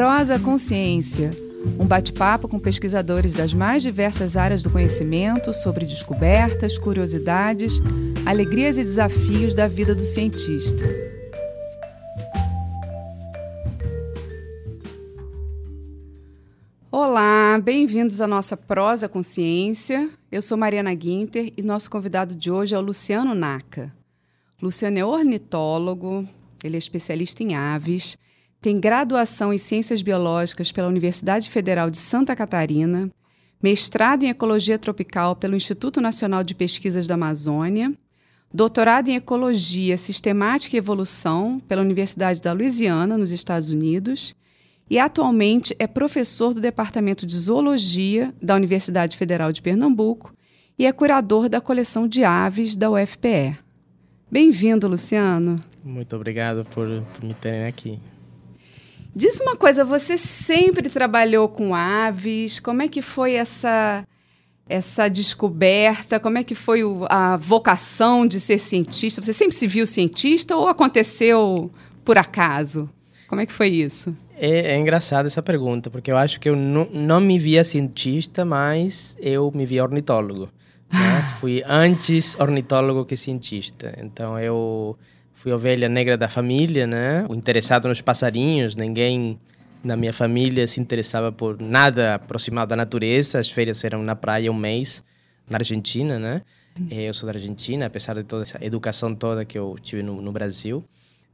Prosa Consciência, um bate-papo com pesquisadores das mais diversas áreas do conhecimento sobre descobertas, curiosidades, alegrias e desafios da vida do cientista. Olá, bem-vindos à nossa Prosa Consciência. Eu sou Mariana Guinter e nosso convidado de hoje é o Luciano Naka. Luciano é ornitólogo, ele é especialista em aves, tem graduação em Ciências Biológicas pela Universidade Federal de Santa Catarina, mestrado em Ecologia Tropical pelo Instituto Nacional de Pesquisas da Amazônia, doutorado em Ecologia Sistemática e Evolução pela Universidade da Louisiana, nos Estados Unidos, e atualmente é professor do Departamento de Zoologia da Universidade Federal de Pernambuco e é curador da coleção de aves da UFPE. Bem-vindo, Luciano. Muito obrigado por, por me terem aqui. Diz uma coisa, você sempre trabalhou com aves? Como é que foi essa essa descoberta? Como é que foi o, a vocação de ser cientista? Você sempre se viu cientista ou aconteceu por acaso? Como é que foi isso? É, é engraçada essa pergunta, porque eu acho que eu não, não me via cientista, mas eu me via ornitólogo. Né? Fui antes ornitólogo que cientista. Então eu fui ovelha negra da família, né? O interessado nos passarinhos, ninguém na minha família se interessava por nada aproximado da natureza. As férias eram na praia um mês, na Argentina, né? Eh, eu sou da Argentina, apesar de toda essa educação toda que eu tive no, no Brasil.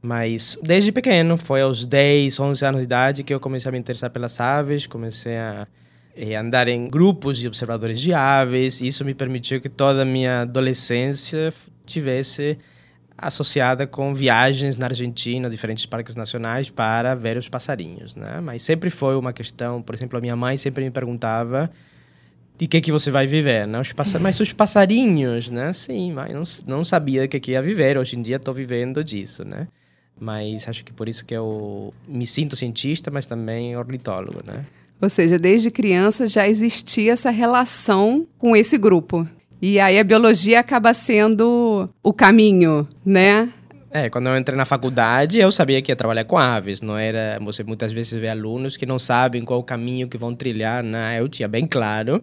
Mas desde pequeno, foi aos 10, 11 anos de idade que eu comecei a me interessar pelas aves, comecei a eh, andar em grupos de observadores de aves. Isso me permitiu que toda a minha adolescência tivesse associada com viagens na Argentina, diferentes parques nacionais para ver os passarinhos, né? Mas sempre foi uma questão, por exemplo, a minha mãe sempre me perguntava de que que você vai viver, né? Os pass... Mas os passarinhos, né? Sim, mas não, não sabia de que que ia viver. Hoje em dia estou vivendo disso, né? Mas acho que por isso que eu me sinto cientista, mas também ornitólogo, né? Ou seja, desde criança já existia essa relação com esse grupo. E aí a biologia acaba sendo o caminho, né? É, quando eu entrei na faculdade, eu sabia que ia trabalhar com aves, não era... Você muitas vezes vê alunos que não sabem qual o caminho que vão trilhar, né? Eu tinha bem claro,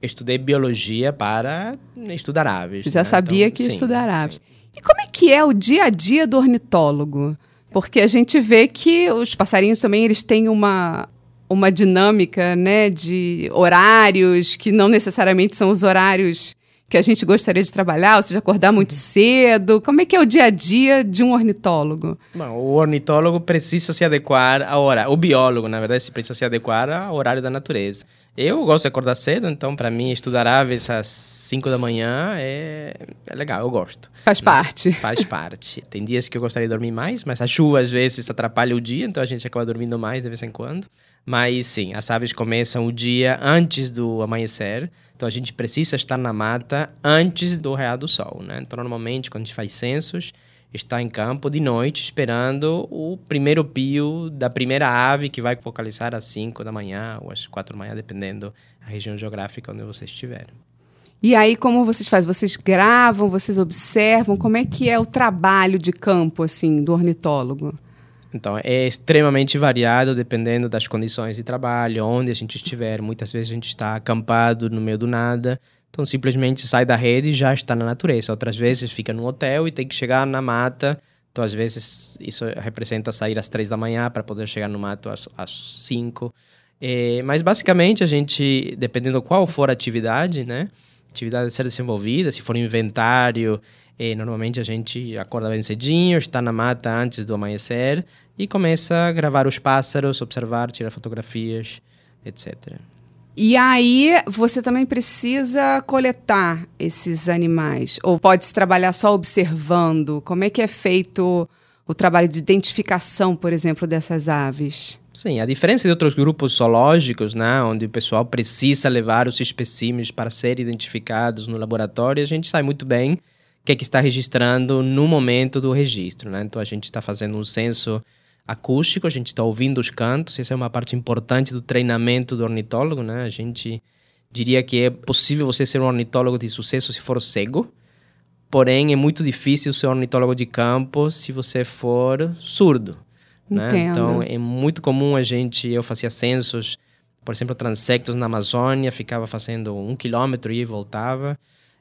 estudei biologia para estudar aves. Já né? sabia então, que ia estudar aves. Sim. E como é que é o dia a dia do ornitólogo? Porque a gente vê que os passarinhos também eles têm uma, uma dinâmica né, de horários que não necessariamente são os horários que a gente gostaria de trabalhar, ou seja, acordar muito cedo? Como é que é o dia a dia de um ornitólogo? Bom, o ornitólogo precisa se adequar à hora. O biólogo, na verdade, precisa se adequar ao horário da natureza. Eu gosto de acordar cedo, então para mim estudar aves às 5 da manhã é, é legal, eu gosto. Faz parte. Faz parte. Tem dias que eu gostaria de dormir mais, mas a chuva às vezes atrapalha o dia, então a gente acaba dormindo mais de vez em quando. Mas sim, as aves começam o dia antes do amanhecer. Então a gente precisa estar na mata antes do real do sol, né? Então normalmente quando a gente faz censos, está em campo de noite esperando o primeiro pio da primeira ave que vai focalizar às 5 da manhã ou às 4 da manhã, dependendo da região geográfica onde você estiver. E aí, como vocês fazem? Vocês gravam, vocês observam? Como é que é o trabalho de campo, assim, do ornitólogo? Então, é extremamente variado dependendo das condições de trabalho, onde a gente estiver. Muitas vezes a gente está acampado no meio do nada, então simplesmente sai da rede e já está na natureza. Outras vezes fica num hotel e tem que chegar na mata. Então, às vezes, isso representa sair às três da manhã para poder chegar no mato às, às cinco. É, mas, basicamente, a gente, dependendo qual for a atividade, né? Atividade a ser desenvolvida, se for inventário, é, normalmente a gente acorda bem cedinho, está na mata antes do amanhecer e começa a gravar os pássaros, observar, tirar fotografias, etc. E aí você também precisa coletar esses animais? Ou pode-se trabalhar só observando? Como é que é feito o trabalho de identificação, por exemplo, dessas aves? Sim, a diferença de outros grupos zoológicos, né, onde o pessoal precisa levar os especímenes para serem identificados no laboratório, a gente sai muito bem o que, é que está registrando no momento do registro. Né? Então, a gente está fazendo um censo acústico, a gente está ouvindo os cantos, essa é uma parte importante do treinamento do ornitólogo, né? A gente diria que é possível você ser um ornitólogo de sucesso se for cego, porém é muito difícil ser um ornitólogo de campo se você for surdo. Né? Então é muito comum a gente, eu fazia censos, por exemplo, transectos na Amazônia, ficava fazendo um quilômetro e voltava.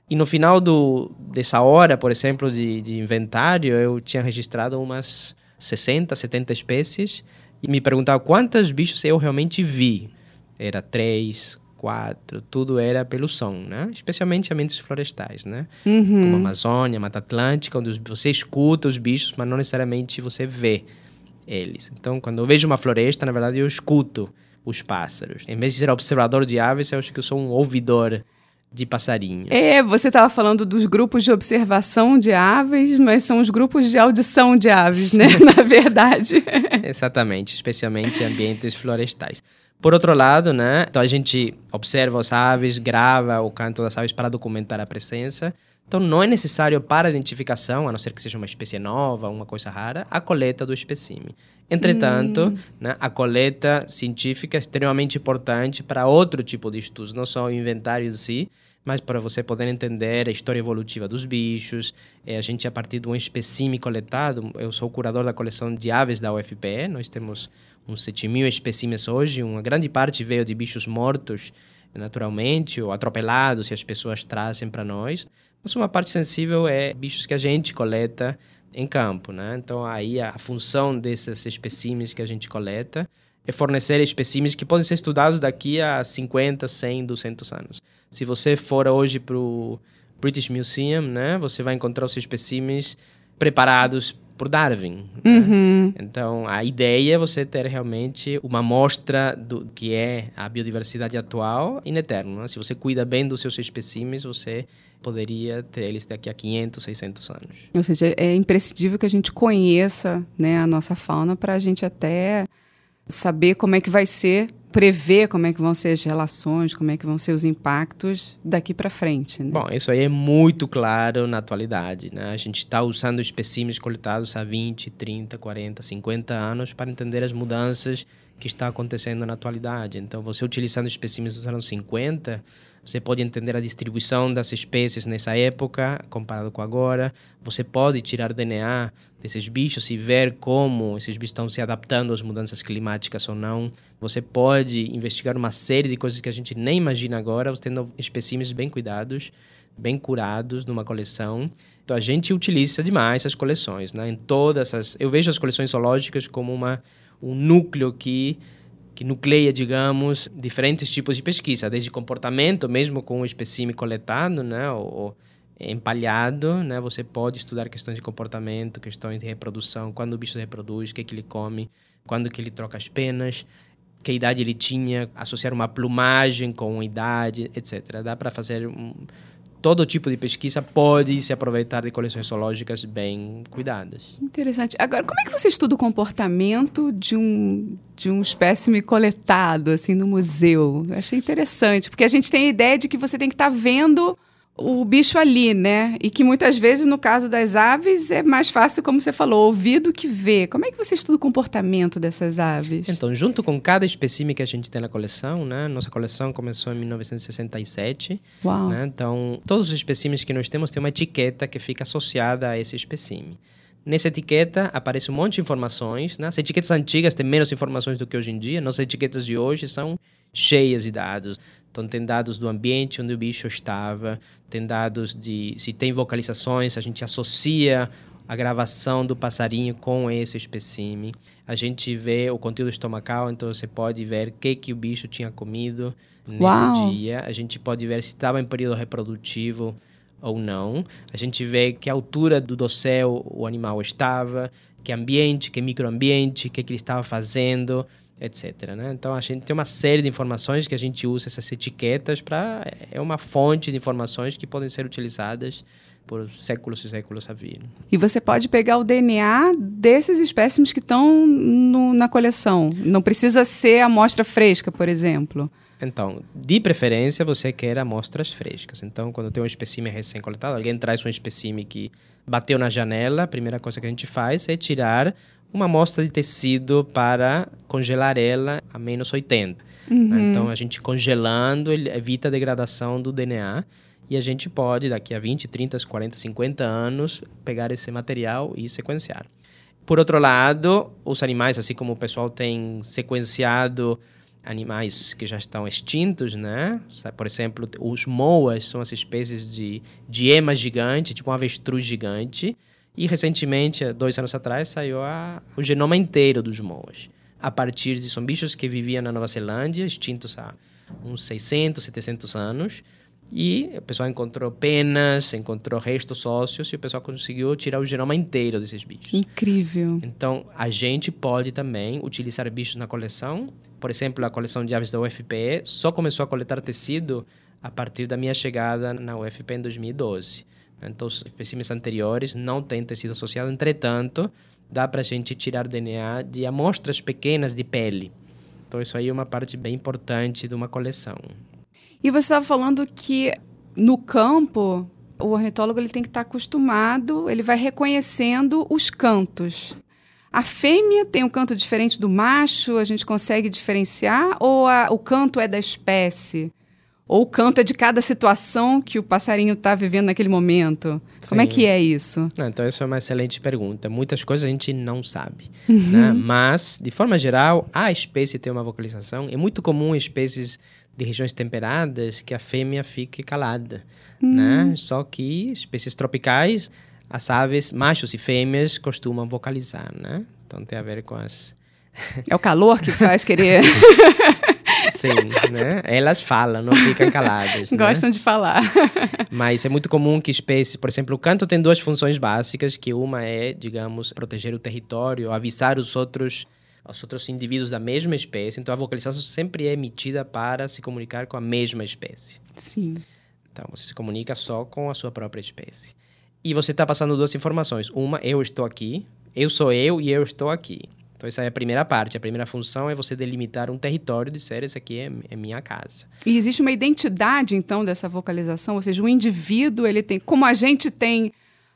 E no final do, dessa hora, por exemplo, de, de inventário, eu tinha registrado umas 60, 70 espécies e me perguntava quantos bichos eu realmente vi. Era três, quatro, tudo era pelo som, né? Especialmente ambientes florestais, né? Uhum. Como Amazônia, Mata Atlântica, onde você escuta os bichos, mas não necessariamente você vê eles. Então, quando eu vejo uma floresta, na verdade eu escuto os pássaros. Em vez de ser observador de aves, eu acho que eu sou um ouvidor de passarinho. É, você estava falando dos grupos de observação de aves, mas são os grupos de audição de aves, né? Na verdade. Exatamente, especialmente em ambientes florestais. Por outro lado, né, então a gente observa as aves, grava o canto das aves para documentar a presença. Então não é necessário para a identificação, a não ser que seja uma espécie nova, uma coisa rara, a coleta do espécime. Entretanto, hum. né, a coleta científica é extremamente importante para outro tipo de estudos, não só o inventário em si, mas para você poder entender a história evolutiva dos bichos. É, a gente, a partir de um espécime coletado, eu sou curador da coleção de aves da UFPE, nós temos uns 7 mil espécimes hoje, uma grande parte veio de bichos mortos naturalmente ou atropelados, e as pessoas trazem para nós. Mas uma parte sensível é bichos que a gente coleta em campo, né? Então aí a função desses espécimes que a gente coleta é fornecer espécimes que podem ser estudados daqui a 50, 100, 200 anos. Se você for hoje para o British Museum, né, você vai encontrar os espécimes preparados por Darwin. Né? Uhum. Né? Então, a ideia é você ter realmente uma amostra do que é a biodiversidade atual in eterno. Né? Se você cuida bem dos seus espécimes, você poderia ter eles daqui a 500, 600 anos. Ou seja, é imprescindível que a gente conheça né, a nossa fauna para a gente até saber como é que vai ser prever como é que vão ser as relações, como é que vão ser os impactos daqui para frente. Né? Bom, isso aí é muito claro na atualidade. Né? A gente está usando espécimes coletados há 20, 30, 40, 50 anos para entender as mudanças que estão acontecendo na atualidade. Então, você utilizando espécimes dos anos 50, você pode entender a distribuição das espécies nessa época comparado com agora. Você pode tirar DNA desses bichos e ver como esses bichos estão se adaptando às mudanças climáticas ou não. Você pode investigar uma série de coisas que a gente nem imagina agora, você tendo espécimes bem cuidados, bem curados numa coleção. Então a gente utiliza demais essas coleções, né? Em todas as, eu vejo as coleções zoológicas como uma um núcleo que que nucleia, digamos, diferentes tipos de pesquisa, desde comportamento, mesmo com o espécime coletado, né, ou, empalhado, né, você pode estudar questões de comportamento, questões de reprodução, quando o bicho reproduz, o que, é que ele come, quando que ele troca as penas, que idade ele tinha, associar uma plumagem com idade, etc. Dá para fazer um, todo tipo de pesquisa pode se aproveitar de coleções zoológicas bem cuidadas. Interessante. Agora, como é que você estuda o comportamento de um, de um espécime coletado, assim, no museu? Eu achei interessante, porque a gente tem a ideia de que você tem que estar tá vendo o bicho ali, né? E que muitas vezes, no caso das aves, é mais fácil, como você falou, ouvir do que ver. Como é que você estuda o comportamento dessas aves? Então, junto com cada espécime que a gente tem na coleção, né? Nossa coleção começou em 1967. Uau! Né? Então, todos os espécimes que nós temos têm uma etiqueta que fica associada a esse espécime. Nessa etiqueta aparece um monte de informações. Né? As etiquetas antigas têm menos informações do que hoje em dia. Nossas etiquetas de hoje são cheias de dados. Então, tem dados do ambiente onde o bicho estava, tem dados de se tem vocalizações, a gente associa a gravação do passarinho com esse espécime. A gente vê o conteúdo estomacal, então você pode ver o que, que o bicho tinha comido nesse Uau. dia. A gente pode ver se estava em período reprodutivo ou não. A gente vê que altura do dossel o animal estava, que ambiente, que microambiente, o que, que ele estava fazendo, etc. Né? Então a gente tem uma série de informações que a gente usa essas etiquetas para é uma fonte de informações que podem ser utilizadas por séculos e séculos a vir. E você pode pegar o DNA desses espécimes que estão na coleção. Não precisa ser amostra fresca, por exemplo. Então, de preferência, você quer amostras frescas. Então, quando tem um espécime recém-coletado, alguém traz um espécime que bateu na janela, a primeira coisa que a gente faz é tirar uma amostra de tecido para congelar ela a menos 80. Uhum. Então, a gente congelando evita a degradação do DNA e a gente pode, daqui a 20, 30, 40, 50 anos, pegar esse material e sequenciar. Por outro lado, os animais, assim como o pessoal tem sequenciado animais que já estão extintos, né? Por exemplo, os moas são as espécies de, de ema gigante, tipo um avestruz gigante. E recentemente, dois anos atrás, saiu a, o genoma inteiro dos moas. A partir de. São bichos que viviam na Nova Zelândia, extintos há uns 600, 700 anos. E o pessoal encontrou penas, encontrou restos ósseos e o pessoal conseguiu tirar o genoma inteiro desses bichos. Incrível. Então, a gente pode também utilizar bichos na coleção. Por exemplo, a coleção de aves da UFPE só começou a coletar tecido a partir da minha chegada na UFPE em 2012. Então, os espécimes anteriores não têm tecido associado. Entretanto, dá para a gente tirar DNA de amostras pequenas de pele. Então, isso aí é uma parte bem importante de uma coleção. E você estava falando que no campo o ornitólogo ele tem que estar acostumado, ele vai reconhecendo os cantos. A fêmea tem um canto diferente do macho, a gente consegue diferenciar? Ou a, o canto é da espécie? Ou o canto é de cada situação que o passarinho está vivendo naquele momento? Sim. Como é que é isso? Não, então, essa é uma excelente pergunta. Muitas coisas a gente não sabe. Uhum. Né? Mas, de forma geral, a espécie tem uma vocalização. É muito comum espécies de regiões temperadas que a fêmea fique calada, hum. né? Só que espécies tropicais, as aves, machos e fêmeas, costumam vocalizar, né? Então tem a ver com as... É o calor que faz querer... Sim, né? Elas falam, não ficam caladas. Né? Gostam né? de falar. Mas é muito comum que espécies, por exemplo, o canto tem duas funções básicas, que uma é, digamos, proteger o território, avisar os outros aos outros indivíduos da mesma espécie. Então, a vocalização sempre é emitida para se comunicar com a mesma espécie. Sim. Então, você se comunica só com a sua própria espécie. E você está passando duas informações. Uma, eu estou aqui, eu sou eu e eu estou aqui. Então, essa é a primeira parte. A primeira função é você delimitar um território de ser esse aqui é, é minha casa. E existe uma identidade, então, dessa vocalização? Ou seja, o indivíduo, ele tem... Como a gente tem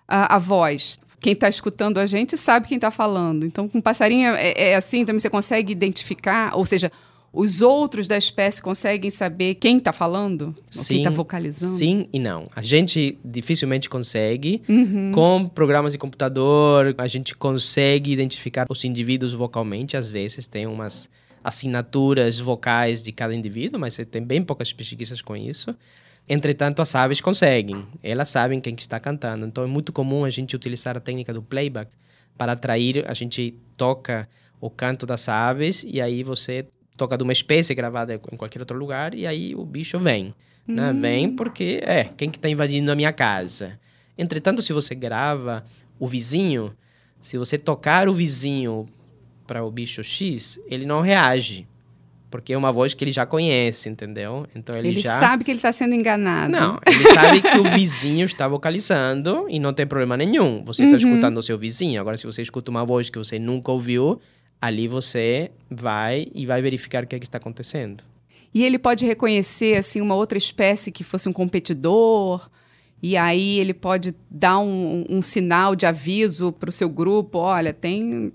a, a voz, quem está escutando a gente sabe quem está falando. Então, com passarinho é, é, assim, também você consegue identificar, ou seja, os outros da espécie conseguem saber quem está falando? Sim, quem está vocalizando? Sim e não. A gente dificilmente consegue. Uhum. Com programas de computador, a gente consegue identificar os indivíduos vocalmente. Às vezes tem umas assinaturas vocais de cada indivíduo, mas tem bem poucas pesquisas com isso. Entretanto, as aves conseguem. Elas sabem quem que está cantando. Então, é muito comum a gente utilizar a técnica do playback para atrair. A gente toca o canto das aves e aí você toca de uma espécie gravada em qualquer outro lugar e aí o bicho vem. Né? Hum. Vem porque é quem que está invadindo a minha casa. Entretanto, se você grava o vizinho, se você tocar o vizinho para o bicho X, ele não reage porque é uma voz que ele já conhece, entendeu? Então ele, ele já sabe que ele está sendo enganado. Não, ele sabe que o vizinho está vocalizando e não tem problema nenhum. Você está uhum. escutando o seu vizinho. Agora, se você escuta uma voz que você nunca ouviu, ali você vai e vai verificar o que, é que está acontecendo. E ele pode reconhecer assim uma outra espécie que fosse um competidor. E aí ele pode dar um, um sinal de aviso para o seu grupo, olha, tem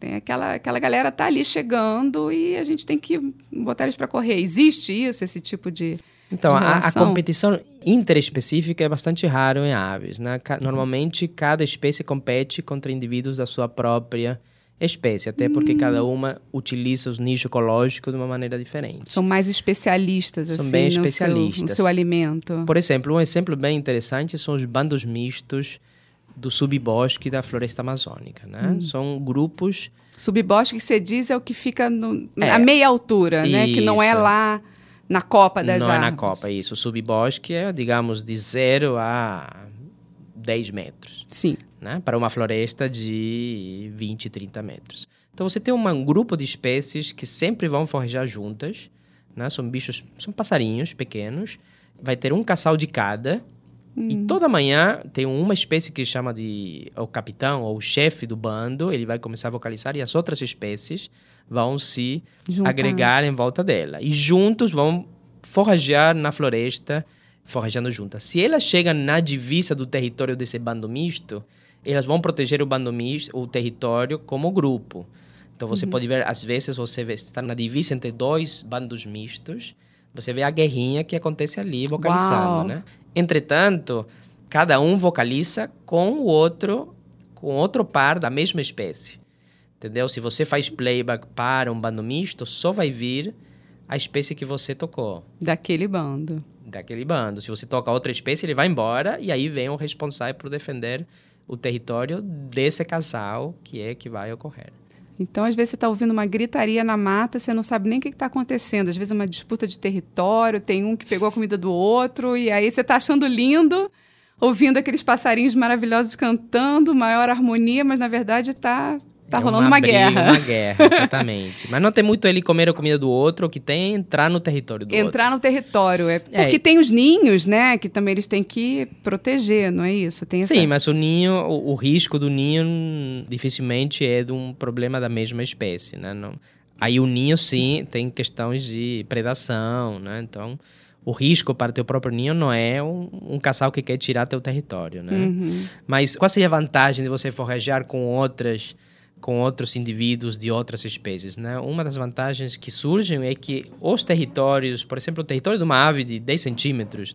tem aquela, aquela galera tá ali chegando e a gente tem que botar eles para correr. Existe isso, esse tipo de. Então, a, a, competição interespecífica é bastante raro em aves. Né? Normalmente, cada espécie compete contra indivíduos da sua própria espécie, até porque hum. cada uma utiliza os nichos ecológicos de uma maneira diferente. São mais especialistas, são assim, bem especialistas. No seu, no seu alimento. Por exemplo, um exemplo bem interessante são os bandos mistos do subbosque da floresta amazônica, né? Hum. São grupos... Subbosque que você diz é o que fica no, é, a meia altura, isso. né? Que não é lá na copa das não árvores. Não é na copa, isso. O subbosque é, digamos, de zero a 10 metros. Sim. Né? Para uma floresta de 20, 30 metros. Então você tem um grupo de espécies que sempre vão forjar juntas, né? São bichos, são passarinhos pequenos. Vai ter um casal de cada, e hum. toda manhã tem uma espécie que chama de o capitão ou o chefe do bando, ele vai começar a vocalizar e as outras espécies vão se Juntar. agregar em volta dela. E juntos vão forragear na floresta, forrajando juntas. Se elas chegam na divisa do território desse bando misto, elas vão proteger o bando misto, o território como grupo. Então você uhum. pode ver, às vezes você está na divisa entre dois bandos mistos, você vê a guerrinha que acontece ali vocalizando, Uau. né? Entretanto, cada um vocaliza com o outro com outro par da mesma espécie. Entendeu? Se você faz playback para um bando misto, só vai vir a espécie que você tocou. Daquele bando. Daquele bando. Se você toca outra espécie, ele vai embora e aí vem o responsável por defender o território desse casal que é que vai ocorrer. Então, às vezes, você está ouvindo uma gritaria na mata, você não sabe nem o que está acontecendo. Às vezes, uma disputa de território, tem um que pegou a comida do outro, e aí você está achando lindo, ouvindo aqueles passarinhos maravilhosos cantando, maior harmonia, mas na verdade está Tá é rolando uma, uma guerra. Uma guerra, exatamente. Mas não tem muito ele comer a comida do outro, o que tem é entrar no território do entrar outro. Entrar no território. É, é porque é. tem os ninhos, né? Que também eles têm que proteger, não é isso? Tem essa... Sim, mas o ninho, o, o, risco do ninho dificilmente é de um problema da mesma espécie, né? Não, aí o ninho, sim, tem questões de predação, né? Então o risco para teu próprio ninho não é um, um casal que quer tirar teu território, né? Uhum. Mas qual seria a vantagem de você forragear com outras com outros indivíduos de outras espécies. Né? Uma das vantagens que surgem é que os territórios, por exemplo, o território de uma ave de 10 centímetros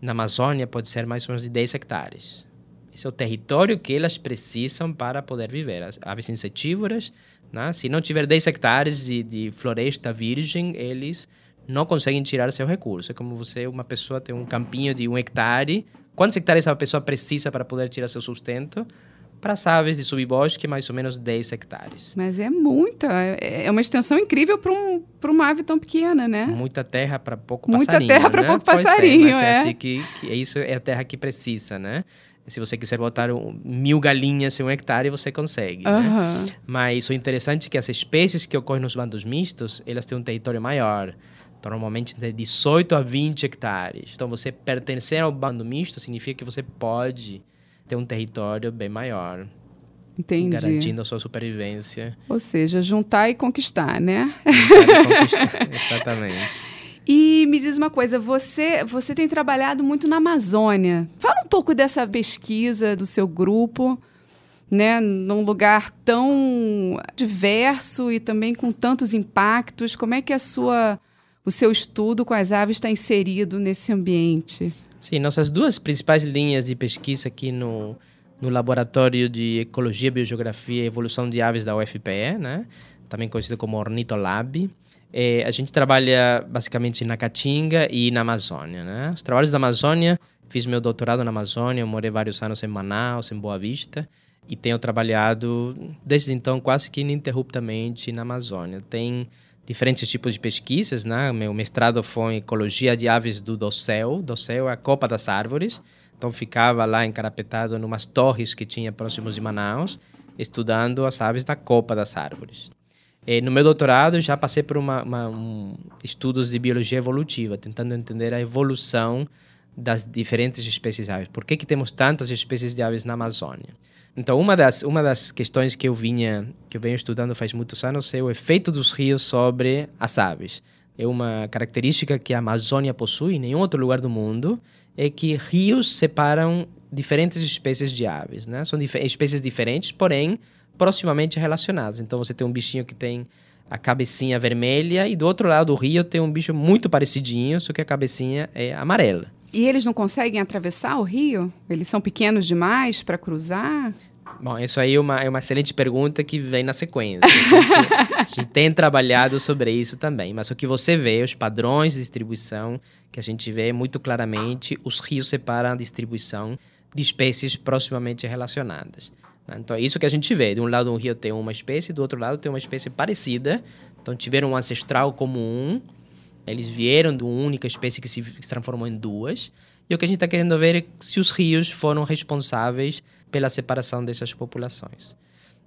na Amazônia pode ser mais ou menos de 10 hectares. Esse é o território que elas precisam para poder viver. As aves insetívoras, né? se não tiver 10 hectares de, de floresta virgem, eles não conseguem tirar seu recurso. É como você, uma pessoa, tem um campinho de um hectare. Quantos hectares essa pessoa precisa para poder tirar seu sustento? Para as aves de subbosque, mais ou menos 10 hectares. Mas é muita, é, é uma extensão incrível para um, uma ave tão pequena, né? Muita terra para pouco Muita passarinho. Muita terra para né? pouco passarinho, é. é. Assim que, que isso é a terra que precisa, né? Se você quiser botar um, mil galinhas em um hectare, você consegue. Uhum. Né? Mas o interessante é que as espécies que ocorrem nos bandos mistos, elas têm um território maior. Então, normalmente de 18 a 20 hectares. Então, você pertencer ao bando misto significa que você pode ter um território bem maior. Entendi. Garantindo a sua supervivência. Ou seja, juntar e conquistar, né? Juntar e conquistar, exatamente. E me diz uma coisa, você, você tem trabalhado muito na Amazônia. Fala um pouco dessa pesquisa do seu grupo, né, num lugar tão diverso e também com tantos impactos. Como é que a sua, o seu estudo com as aves está inserido nesse ambiente? Sim, nossas duas principais linhas de pesquisa aqui no, no Laboratório de Ecologia, Biogeografia e Evolução de Aves da UFPE, né? também conhecido como Ornitolab. É, a gente trabalha basicamente na Caatinga e na Amazônia. Né? Os trabalhos da Amazônia, fiz meu doutorado na Amazônia, morei vários anos em Manaus, em Boa Vista, e tenho trabalhado desde então quase que ininterruptamente na Amazônia. Tem diferentes tipos de pesquisas, né? Meu mestrado foi em ecologia de aves do dossel. Dossel é a copa das árvores. Então ficava lá encarapetado numas torres que tinha próximos de Manaus, estudando as aves da copa das árvores. E no meu doutorado já passei por uma, uma, um, estudos de biologia evolutiva, tentando entender a evolução das diferentes espécies de aves. Por que, que temos tantas espécies de aves na Amazônia? Então, uma das, uma das questões que eu vinha, que eu venho estudando faz muitos anos é o efeito dos rios sobre as aves. É uma característica que a Amazônia possui, em nenhum outro lugar do mundo, é que rios separam diferentes espécies de aves, né? São dif espécies diferentes, porém proximamente relacionadas. Então, você tem um bichinho que tem a cabecinha vermelha e do outro lado do rio tem um bicho muito parecidinho, só que a cabecinha é amarela. E eles não conseguem atravessar o rio? Eles são pequenos demais para cruzar? Bom, isso aí é uma, é uma excelente pergunta que vem na sequência. A gente, a gente tem trabalhado sobre isso também, mas o que você vê, os padrões de distribuição, que a gente vê muito claramente, os rios separam a distribuição de espécies proximamente relacionadas. Né? Então, é isso que a gente vê. De um lado, um rio tem uma espécie, do outro lado, tem uma espécie parecida. Então, tiveram um ancestral comum, eles vieram de uma única espécie que se, transformou em duas. E o que a gente está querendo ver é se os rios foram responsáveis pela separação dessas populações.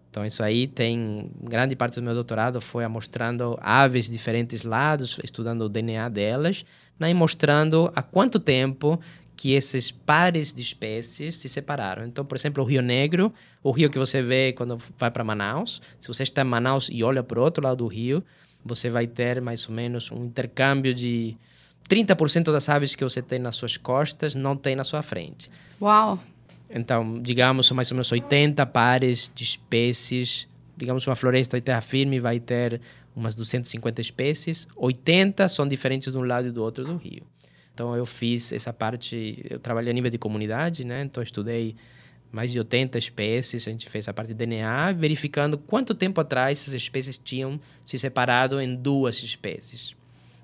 Então, isso aí tem. Grande parte do meu doutorado foi mostrando aves de diferentes lados, estudando o DNA delas, né, e mostrando há quanto tempo que esses pares de espécies se separaram. Então, por exemplo, o Rio Negro, o rio que você vê quando vai para Manaus, se você está em Manaus e olha para o outro lado do rio, você vai ter mais ou menos um intercâmbio de 30% das aves que você tem nas suas costas não tem na sua frente. Uau! Então, digamos, mais ou menos 80 pares de espécies. Digamos, uma floresta de terra firme vai ter umas 250 espécies. 80 são diferentes de um lado e do outro do rio. Então, eu fiz essa parte. Eu trabalhei a nível de comunidade, né? Então, estudei mais de 80 espécies. A gente fez a parte de DNA, verificando quanto tempo atrás essas espécies tinham se separado em duas espécies.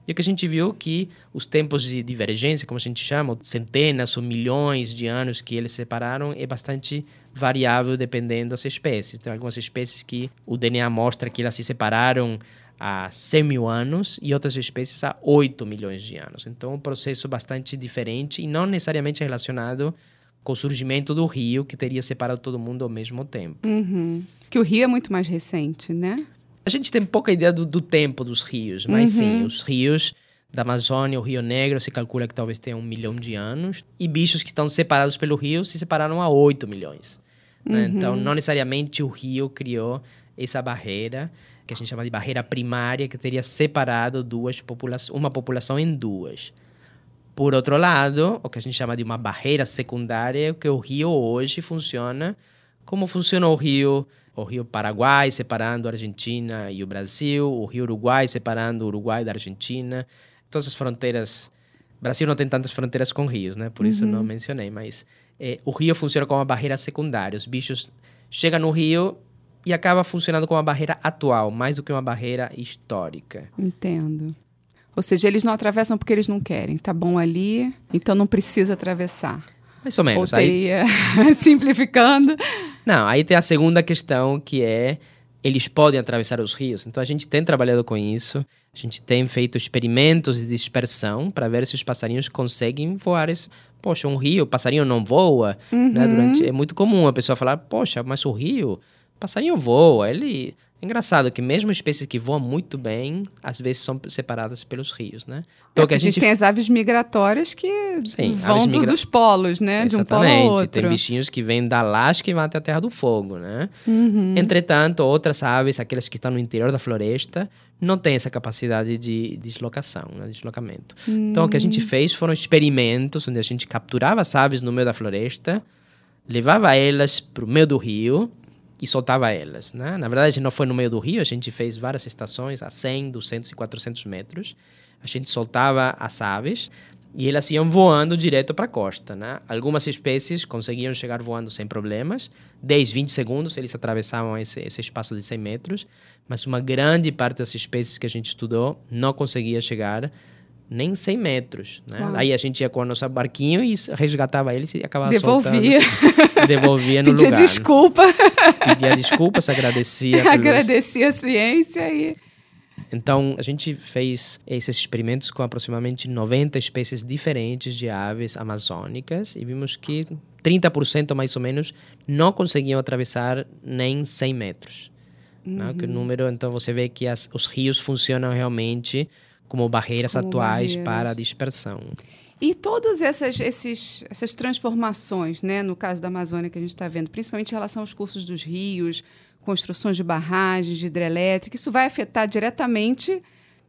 E o que a gente viu que os tempos de divergência, como a gente chama, centenas ou milhões de anos que eles separaram, é bastante variável dependendo das espécies. Tem algumas espécies que o DNA mostra que elas se separaram há 100 mil anos e outras espécies há 8 milhões de anos. Então, um processo bastante diferente e não necessariamente relacionado com o surgimento do rio, que teria separado todo mundo ao mesmo tempo. Uhum. Que o rio é muito mais recente, né? A gente tem pouca ideia do, do tempo dos rios, mas uhum. sim, os rios da Amazônia, o Rio Negro, se calcula que talvez tenha um milhão de anos. E bichos que estão separados pelo rio se separaram há 8 milhões. Né? Uhum. Então, não necessariamente o rio criou essa barreira, que a gente chama de barreira primária, que teria separado duas popula uma população em duas. Por outro lado, o que a gente chama de uma barreira secundária é que o rio hoje funciona como funciona o rio o rio Paraguai separando a Argentina e o Brasil, o rio Uruguai separando o Uruguai da Argentina. Todas as fronteiras. O Brasil não tem tantas fronteiras com rios, né? Por isso uhum. não mencionei, mas é, o rio funciona como uma barreira secundária. Os bichos chegam no rio e acaba funcionando como uma barreira atual, mais do que uma barreira histórica. Entendo. Ou seja, eles não atravessam porque eles não querem. Tá bom ali, então não precisa atravessar. Mais ou menos. Ou teria, aí... simplificando. Não, aí tem a segunda questão que é eles podem atravessar os rios. Então a gente tem trabalhado com isso. A gente tem feito experimentos de dispersão para ver se os passarinhos conseguem voar. Esse... Poxa, um rio, o passarinho não voa. Né? Uhum. Né? Durante... É muito comum a pessoa falar, poxa, mas o rio, o passarinho voa. Ele é engraçado que mesmo espécies que voam muito bem, às vezes são separadas pelos rios, né? Então, é, que a, gente... gente... tem as aves migratórias que Sim, vão migra... dos polos, né? Exatamente. De um polo ao outro. Tem bichinhos que vêm da Alasca e vão até a Terra do Fogo, né? Uhum. Entretanto, outras aves, aquelas que estão no interior da floresta, não têm essa capacidade de deslocação, né? deslocamento. Uhum. Então, o que a gente hum. fez foram experimentos onde a gente capturava as aves no meio da floresta, levava elas para o meio do rio e soltava elas. Né? Na verdade, a gente não foi no meio do rio, a gente fez várias estações a 100, 200 e 400 metros. A gente soltava as aves e elas iam voando direto para a costa. Né? Algumas espécies conseguiam chegar voando sem problemas, 10, 20 segundos eles atravessavam esse, esse espaço de 100 metros, mas uma grande parte das espécies que a gente estudou não conseguia chegar nem 100 metros. Né? Aí a gente ia com o nosso barquinho e resgatava eles e acabava Devolvia. soltando. Devolvia no Pedia lugar. desculpa. Pedia desculpas, agradecia. Pelos... Agradecia a ciência e... Então, a gente fez esses experimentos com aproximadamente 90 espécies diferentes de aves amazônicas e vimos que 30% mais ou menos não conseguiam atravessar nem 100 metros. Uhum. Né? Que o número, então você vê que as, os rios funcionam realmente como barreiras como atuais barreiras. para a dispersão. E todas essas, esses, essas transformações, né, no caso da Amazônia que a gente está vendo, principalmente em relação aos cursos dos rios, construções de barragens, de hidrelétrica, isso vai afetar diretamente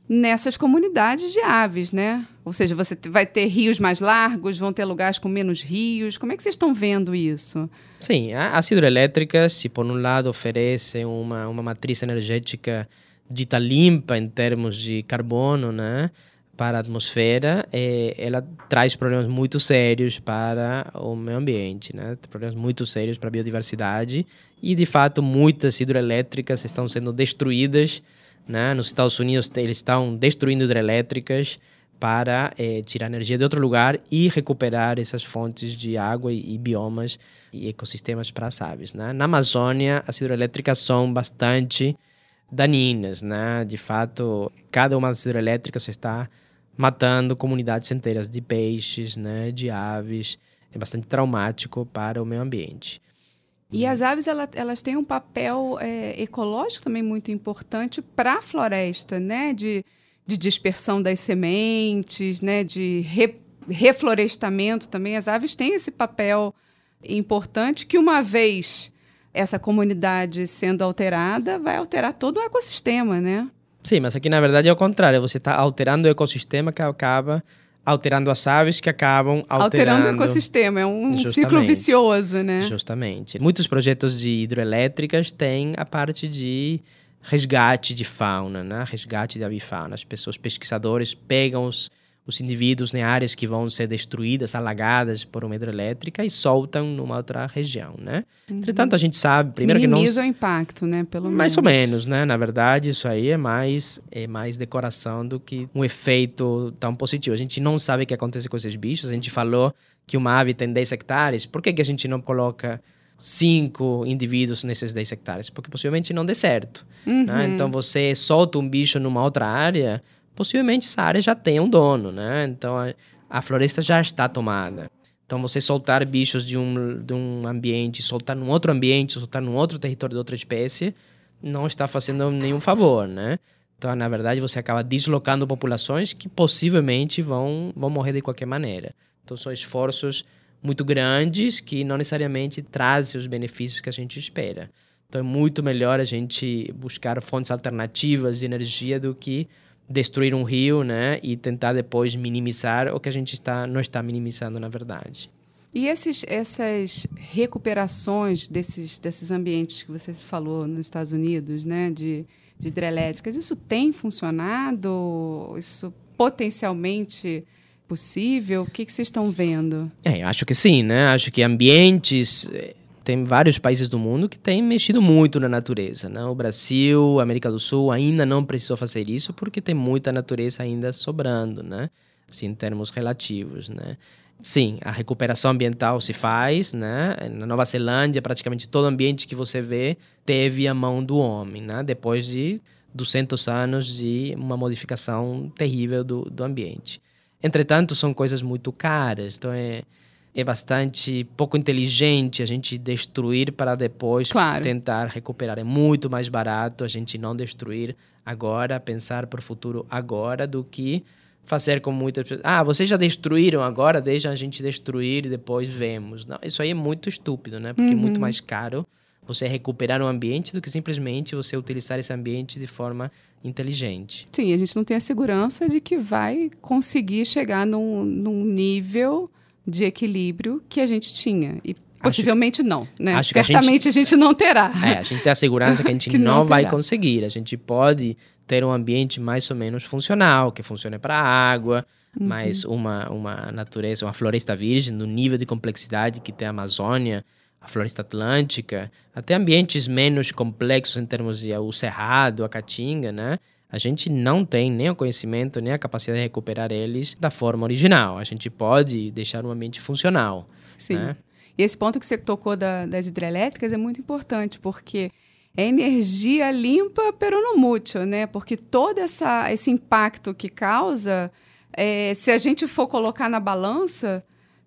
nessas comunidades de aves, né? Ou seja, você vai ter rios mais largos, vão ter lugares com menos rios. Como é que vocês estão vendo isso? Sim, as hidrelétricas, se por um lado oferecem uma, uma matriz energética dita limpa em termos de carbono, né? para a atmosfera, é, ela traz problemas muito sérios para o meio ambiente, né? Problemas muito sérios para a biodiversidade e, de fato, muitas hidroelétricas estão sendo destruídas, né? Nos Estados Unidos, eles estão destruindo hidrelétricas para é, tirar energia de outro lugar e recuperar essas fontes de água e, e biomas e ecossistemas para as aves, né? Na Amazônia, as hidrelétricas são bastante daninas, né? De fato, cada uma das hidrelétricas está matando comunidades inteiras de peixes, né? De aves. É bastante traumático para o meio ambiente. E as aves elas, elas têm um papel é, ecológico também muito importante para a floresta, né? De, de dispersão das sementes, né? De re, reflorestamento também. As aves têm esse papel importante que uma vez essa comunidade sendo alterada vai alterar todo o ecossistema, né? Sim, mas aqui na verdade é o contrário. Você está alterando o ecossistema que acaba alterando as aves que acabam alterando... Alterando o ecossistema, é um Justamente. ciclo vicioso, né? Justamente. Muitos projetos de hidroelétricas têm a parte de resgate de fauna, né? resgate de avifauna. As pessoas, pesquisadores, pegam os, os indivíduos em áreas que vão ser destruídas, alagadas por uma hidrelétrica e soltam numa outra região, né? Uhum. Entretanto, a gente sabe, primeiro Minimiza que não... o impacto, né? Pelo mais menos. ou menos, né? Na verdade, isso aí é mais, é mais decoração do que um efeito tão positivo. A gente não sabe o que acontece com esses bichos. A gente falou que uma ave tem 10 hectares. Por que, que a gente não coloca cinco indivíduos nesses 10 hectares? Porque possivelmente não dê certo. Né? Uhum. Né? Então, você solta um bicho numa outra área possivelmente essa área já tem um dono, né? Então a, a floresta já está tomada. Então você soltar bichos de um, de um ambiente, soltar num outro ambiente, soltar num outro território de outra espécie, não está fazendo nenhum favor, né? Então, na verdade, você acaba deslocando populações que possivelmente vão, vão morrer de qualquer maneira. Então, são esforços muito grandes que não necessariamente trazem os benefícios que a gente espera. Então, é muito melhor a gente buscar fontes alternativas de energia do que destruir um rio, né, e tentar depois minimizar o que a gente está não está minimizando na verdade. E esses, essas recuperações desses, desses ambientes que você falou nos Estados Unidos, né, de, de hidrelétricas, isso tem funcionado? Isso potencialmente possível? O que, que vocês estão vendo? É, eu acho que sim, né? Acho que ambientes tem vários países do mundo que têm mexido muito na natureza. Né? O Brasil, a América do Sul ainda não precisou fazer isso porque tem muita natureza ainda sobrando, né? Assim, em termos relativos, né? Sim, a recuperação ambiental se faz, né? Na Nova Zelândia, praticamente todo ambiente que você vê teve a mão do homem, né? Depois de 200 anos de uma modificação terrível do, do ambiente. Entretanto, são coisas muito caras, então é é bastante pouco inteligente a gente destruir para depois claro. tentar recuperar. É muito mais barato a gente não destruir agora, pensar para o futuro agora, do que fazer com muitas pessoas. Ah, vocês já destruíram agora, deixa a gente destruir e depois vemos. Não, isso aí é muito estúpido, né? Porque uhum. é muito uhum. mais caro você recuperar um ambiente do que simplesmente você utilizar esse ambiente de forma inteligente. Sim, a gente não tem a segurança de que vai conseguir chegar num, num nível de equilíbrio que a gente tinha. E possivelmente acho, não, né? Certamente a gente, a gente, não terá. É, a gente tem a segurança que a gente que não, não vai conseguir. A gente pode ter um ambiente mais ou menos funcional, que funcione para a água, uhum. mas uma, uma natureza, uma floresta virgem, no nível de complexidade que tem a Amazônia, a floresta atlântica, até ambientes menos complexos em termos de o cerrado, a caatinga, né? A gente não tem nem o conhecimento, nem a capacidade de recuperar eles da forma original. A gente pode deixar um ambiente funcional. Sim. Né? E esse ponto que você tocou da, das hidrelétricas é muito importante, porque é energia limpa, pero no mútil, né? Porque todo essa, esse impacto que causa, é, se a gente for colocar na balança,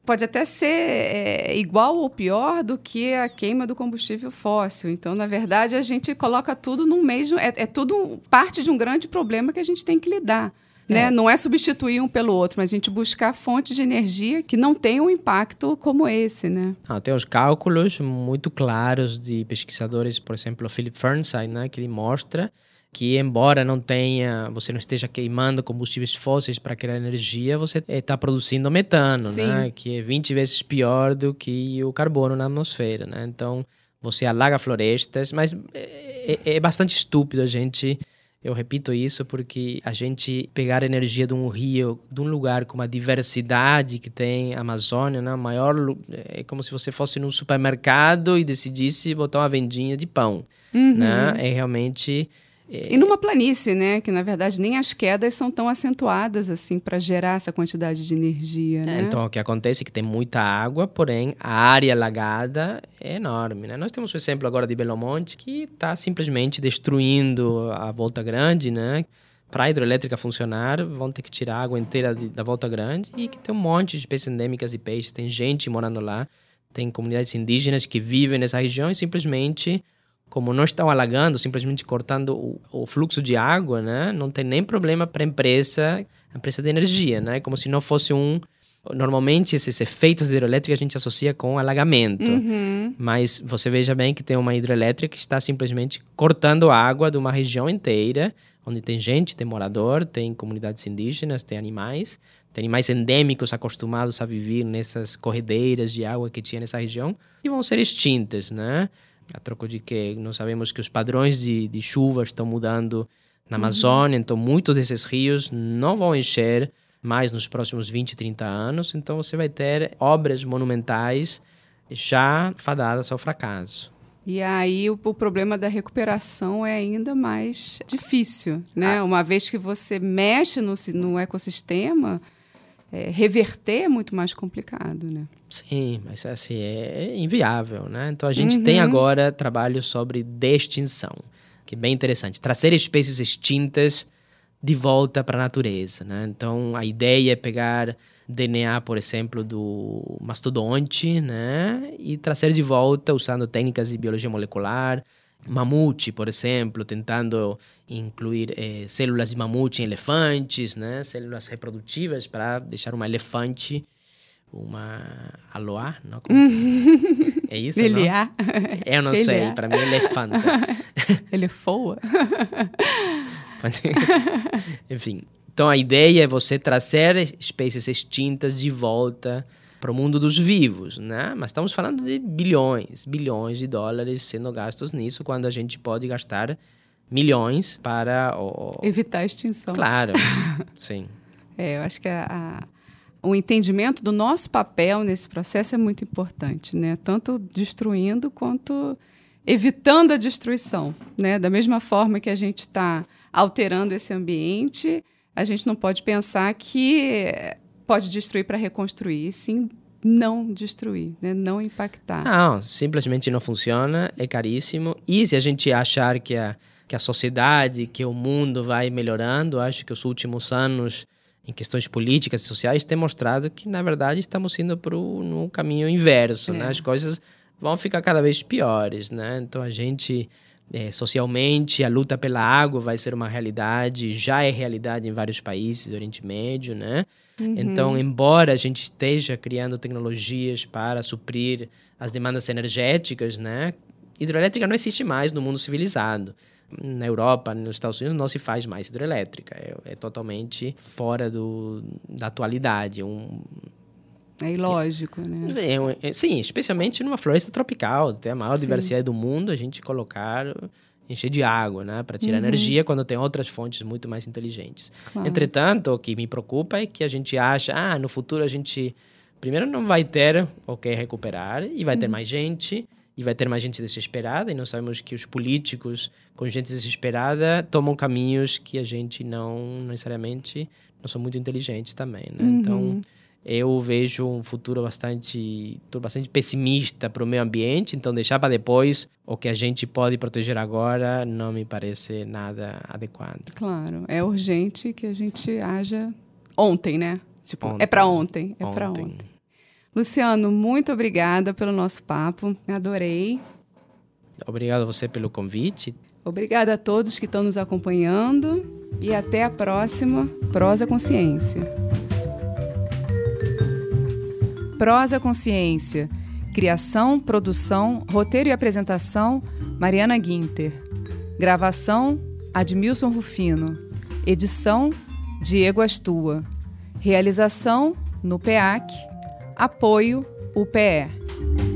pode até ser é, igual ou pior do que a queima do combustível fóssil. Então, na verdade, a gente coloca tudo no mesmo. É, é tudo parte de um grande problema que a gente tem que lidar. Né? É. Não é substituir um pelo outro, mas a gente buscar fontes de energia que não tenham um impacto como esse, né? Ah, tem os cálculos muito claros de pesquisadores, por exemplo, o Philip Fernside, né, que ele mostra que embora não tenha, você não esteja queimando combustíveis fósseis para criar energia, você está produzindo metano, né? Que é 20 vezes pior do que o carbono na atmosfera, né? Então, você alaga florestas, mas é, é, é bastante estúpido a gente eu repito isso porque a gente pegar energia de um rio, de um lugar com uma diversidade que tem a Amazônia, né? maior é como se você fosse num supermercado e decidisse botar uma vendinha de pão, uhum. né? É realmente é... E numa planície, né? Que na verdade nem as quedas são tão acentuadas assim para gerar essa quantidade de energia, né? É, então o que acontece é que tem muita água, porém a área alagada é enorme, né? Nós temos o exemplo agora de Belo Monte que está simplesmente destruindo a Volta Grande, né? Para a hidroelétrica funcionar, vão ter que tirar a água inteira de, da Volta Grande e que tem um monte de espécies endêmicas de peixes, tem gente morando lá, tem comunidades indígenas que vivem nessa região e simplesmente como não estão alagando, simplesmente cortando o, o fluxo de água, né? Não tem nem problema para a empresa, a empresa de energia, né? Como se não fosse um normalmente esses efeitos de hidrelétrica a gente associa com alagamento. Uhum. Mas você veja bem que tem uma hidrelétrica que está simplesmente cortando água de uma região inteira, onde tem gente, tem morador, tem comunidades indígenas, tem animais, tem animais endêmicos acostumados a viver nessas corredeiras de água que tinha nessa região e vão ser extintas, né? A troco de que nós sabemos que os padrões de, de chuva estão mudando na. Amazônia, uhum. então muitos desses rios não vão encher mais nos próximos 20, 30 anos. Então você vai ter obras monumentais já fadadas ao fracasso. E aí o, o, problema da recuperação é ainda mais difícil, né? Ah. Uma vez que você mexe no, no ecossistema, é, reverter é muito mais complicado, né? Sim, mas assim, é inviável, né? Então a gente uhum. tem agora trabalho sobre extinção, que é bem interessante. Trazer espécies extintas de volta para a natureza, né? Então a ideia é pegar DNA, por exemplo, do mastodonte, né? E trazer de volta usando técnicas de biologia molecular. Mamute, por exemplo, tentando incluir eh, células de mamute em elefantes, né? Células reprodutivas para deixar uma elefante uma aloá, não? É isso, Ele não? É. Eu não sei, para mim é elefante. Ele foa. Enfim, então a ideia é você trazer espécies extintas de volta para o mundo dos vivos, né? Mas estamos falando de bilhões, bilhões de dólares sendo gastos nisso, quando a gente pode gastar milhões para o... evitar a extinção. Claro, sim. É, eu acho que a, a, o entendimento do nosso papel nesse processo é muito importante, né? Tanto destruindo quanto evitando a destruição, né? Da mesma forma que a gente está alterando esse ambiente, a gente não pode pensar que pode destruir para reconstruir, sim não destruir, né? não impactar. Não, simplesmente não funciona, é caríssimo. E se a gente achar que a, que a sociedade, que o mundo vai melhorando, acho que os últimos anos, em questões políticas e sociais, têm mostrado que, na verdade, estamos indo para no caminho inverso. Né? É. Né? As coisas vão ficar cada vez piores. Né? Então, a gente é, socialmente, a luta pela água vai ser uma realidade, já é realidade em vários países do Oriente Médio, né? Uhum. Então, embora a gente esteja criando tecnologias para suprir as demandas energéticas, né? Hidroelétrica não existe mais no mundo civilizado. Na Europa, nos Estados Unidos, não se faz mais hidroelétrica. É, é totalmente fora do, da atualidade. Um, é ilógico, né? É, é, sim, especialmente numa floresta tropical, tem a maior sim. diversidade do mundo, a gente colocar encher de água, né, para tirar uhum. energia quando tem outras fontes muito mais inteligentes. Claro. Entretanto, o que me preocupa é que a gente acha, ah, no futuro a gente primeiro não vai ter o que recuperar e vai uhum. ter mais gente e vai ter mais gente desesperada e nós sabemos que os políticos com gente desesperada tomam caminhos que a gente não necessariamente não são muito inteligentes também, né? Uhum. Então eu vejo um futuro bastante, bastante pessimista para o meio ambiente, então deixar para depois o que a gente pode proteger agora não me parece nada adequado. Claro, é urgente que a gente haja ontem, né? Tipo, ontem, é para ontem, é para ontem. Luciano, muito obrigada pelo nosso papo, adorei. Obrigado a você pelo convite. Obrigada a todos que estão nos acompanhando e até a próxima Prosa Consciência. Prosa Consciência. Criação, produção, roteiro e apresentação: Mariana Guinter. Gravação: Admilson Rufino. Edição: Diego Astua. Realização: no PEAC. Apoio: UPE.